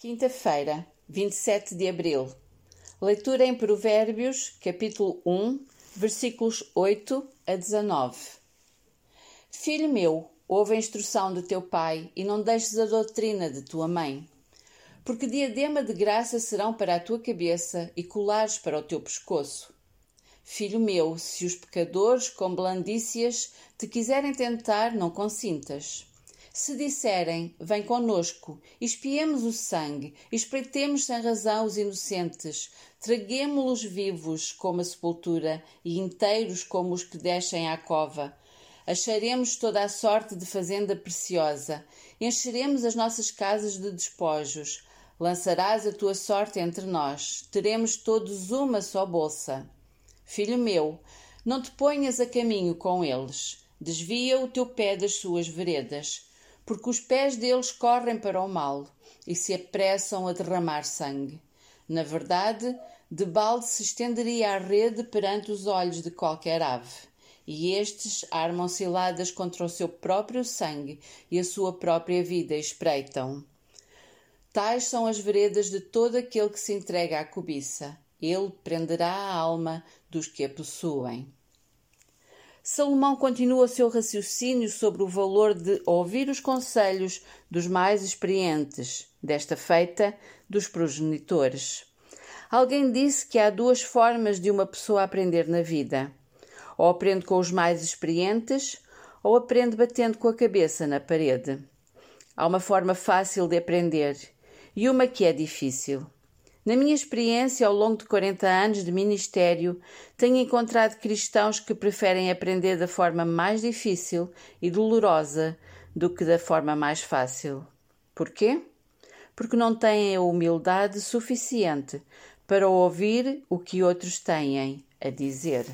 Quinta-feira, 27 de abril. Leitura em Provérbios, capítulo 1, versículos 8 a 19. Filho meu, ouve a instrução de teu pai e não deixes a doutrina de tua mãe. Porque diadema de graça serão para a tua cabeça e colares para o teu pescoço. Filho meu, se os pecadores com blandícias te quiserem tentar, não consintas se disserem, vem conosco, espiemos o sangue, espreitemos sem razão os inocentes, traguemo-los vivos como a sepultura e inteiros como os que descem à cova. Acharemos toda a sorte de fazenda preciosa, encheremos as nossas casas de despojos. Lançarás a tua sorte entre nós, teremos todos uma só bolsa. Filho meu, não te ponhas a caminho com eles, desvia o teu pé das suas veredas porque os pés deles correm para o mal e se apressam a derramar sangue. Na verdade, de balde se estenderia a rede perante os olhos de qualquer ave, e estes armam ciladas contra o seu próprio sangue e a sua própria vida espreitam. Tais são as veredas de todo aquele que se entrega à cobiça. Ele prenderá a alma dos que a possuem. Salomão continua seu raciocínio sobre o valor de ouvir os conselhos dos mais experientes, desta feita dos progenitores. Alguém disse que há duas formas de uma pessoa aprender na vida: ou aprende com os mais experientes, ou aprende batendo com a cabeça na parede. Há uma forma fácil de aprender e uma que é difícil. Na minha experiência, ao longo de 40 anos de ministério, tenho encontrado cristãos que preferem aprender da forma mais difícil e dolorosa do que da forma mais fácil. Porquê? Porque não têm a humildade suficiente para ouvir o que outros têm a dizer.